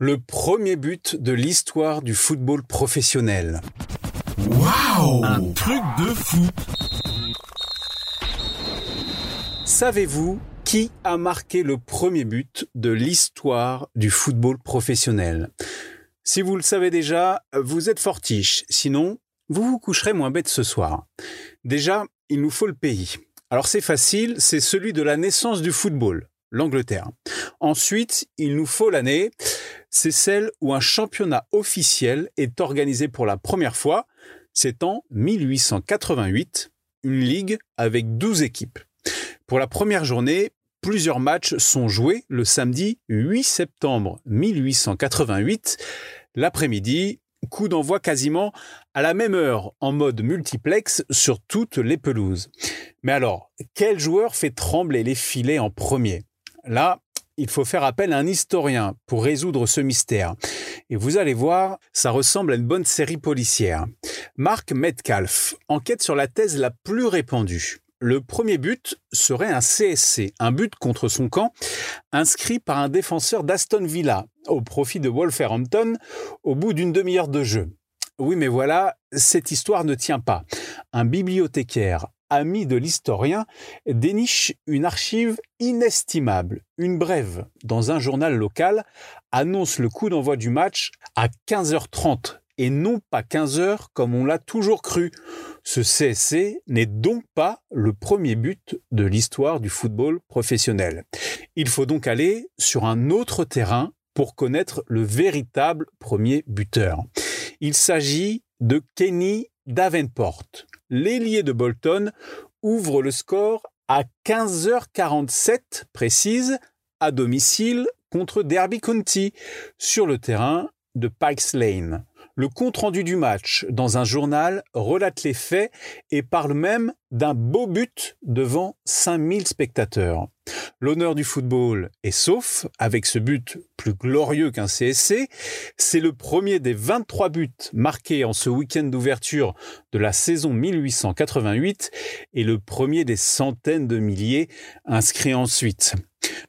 Le premier but de l'histoire du football professionnel. Waouh Un truc de fou Savez-vous qui a marqué le premier but de l'histoire du football professionnel? Si vous le savez déjà, vous êtes fortiche. Sinon, vous vous coucherez moins bête ce soir. Déjà, il nous faut le pays. Alors c'est facile, c'est celui de la naissance du football, l'Angleterre. Ensuite, il nous faut l'année, c'est celle où un championnat officiel est organisé pour la première fois, c'est en 1888, une ligue avec 12 équipes. Pour la première journée, plusieurs matchs sont joués le samedi 8 septembre 1888. L'après-midi, coup d'envoi quasiment à la même heure en mode multiplex sur toutes les pelouses. Mais alors, quel joueur fait trembler les filets en premier? Là, il faut faire appel à un historien pour résoudre ce mystère. Et vous allez voir, ça ressemble à une bonne série policière. Mark Metcalf enquête sur la thèse la plus répandue. Le premier but serait un CSC, un but contre son camp, inscrit par un défenseur d'Aston Villa au profit de Wolverhampton au bout d'une demi-heure de jeu. Oui, mais voilà, cette histoire ne tient pas. Un bibliothécaire ami de l'historien, déniche une archive inestimable. Une brève dans un journal local annonce le coup d'envoi du match à 15h30 et non pas 15h comme on l'a toujours cru. Ce CSC n'est donc pas le premier but de l'histoire du football professionnel. Il faut donc aller sur un autre terrain pour connaître le véritable premier buteur. Il s'agit de Kenny Davenport. L'ailier de Bolton ouvre le score à 15h47 précise à domicile contre Derby County sur le terrain de Pikes Lane. Le compte-rendu du match dans un journal relate les faits et parle même d'un beau but devant 5000 spectateurs. L'honneur du football est sauf avec ce but plus glorieux qu'un CSC. C'est le premier des 23 buts marqués en ce week-end d'ouverture de la saison 1888 et le premier des centaines de milliers inscrits ensuite.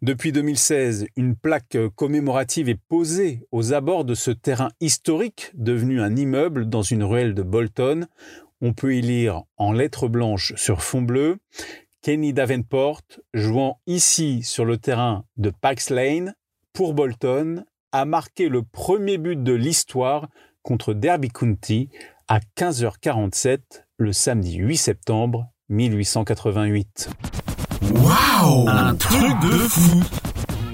Depuis 2016, une plaque commémorative est posée aux abords de ce terrain historique devenu un immeuble dans une ruelle de Bolton. On peut y lire en lettres blanches sur fond bleu Kenny Davenport, jouant ici sur le terrain de Pax Lane pour Bolton, a marqué le premier but de l'histoire contre Derby County à 15h47 le samedi 8 septembre 1888. Waouh Un truc de fou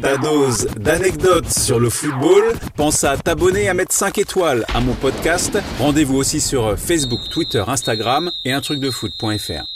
Ta dose d'anecdotes sur le football, pense à t'abonner et à mettre 5 étoiles à mon podcast. Rendez-vous aussi sur Facebook, Twitter, Instagram et un truc de foot.fr.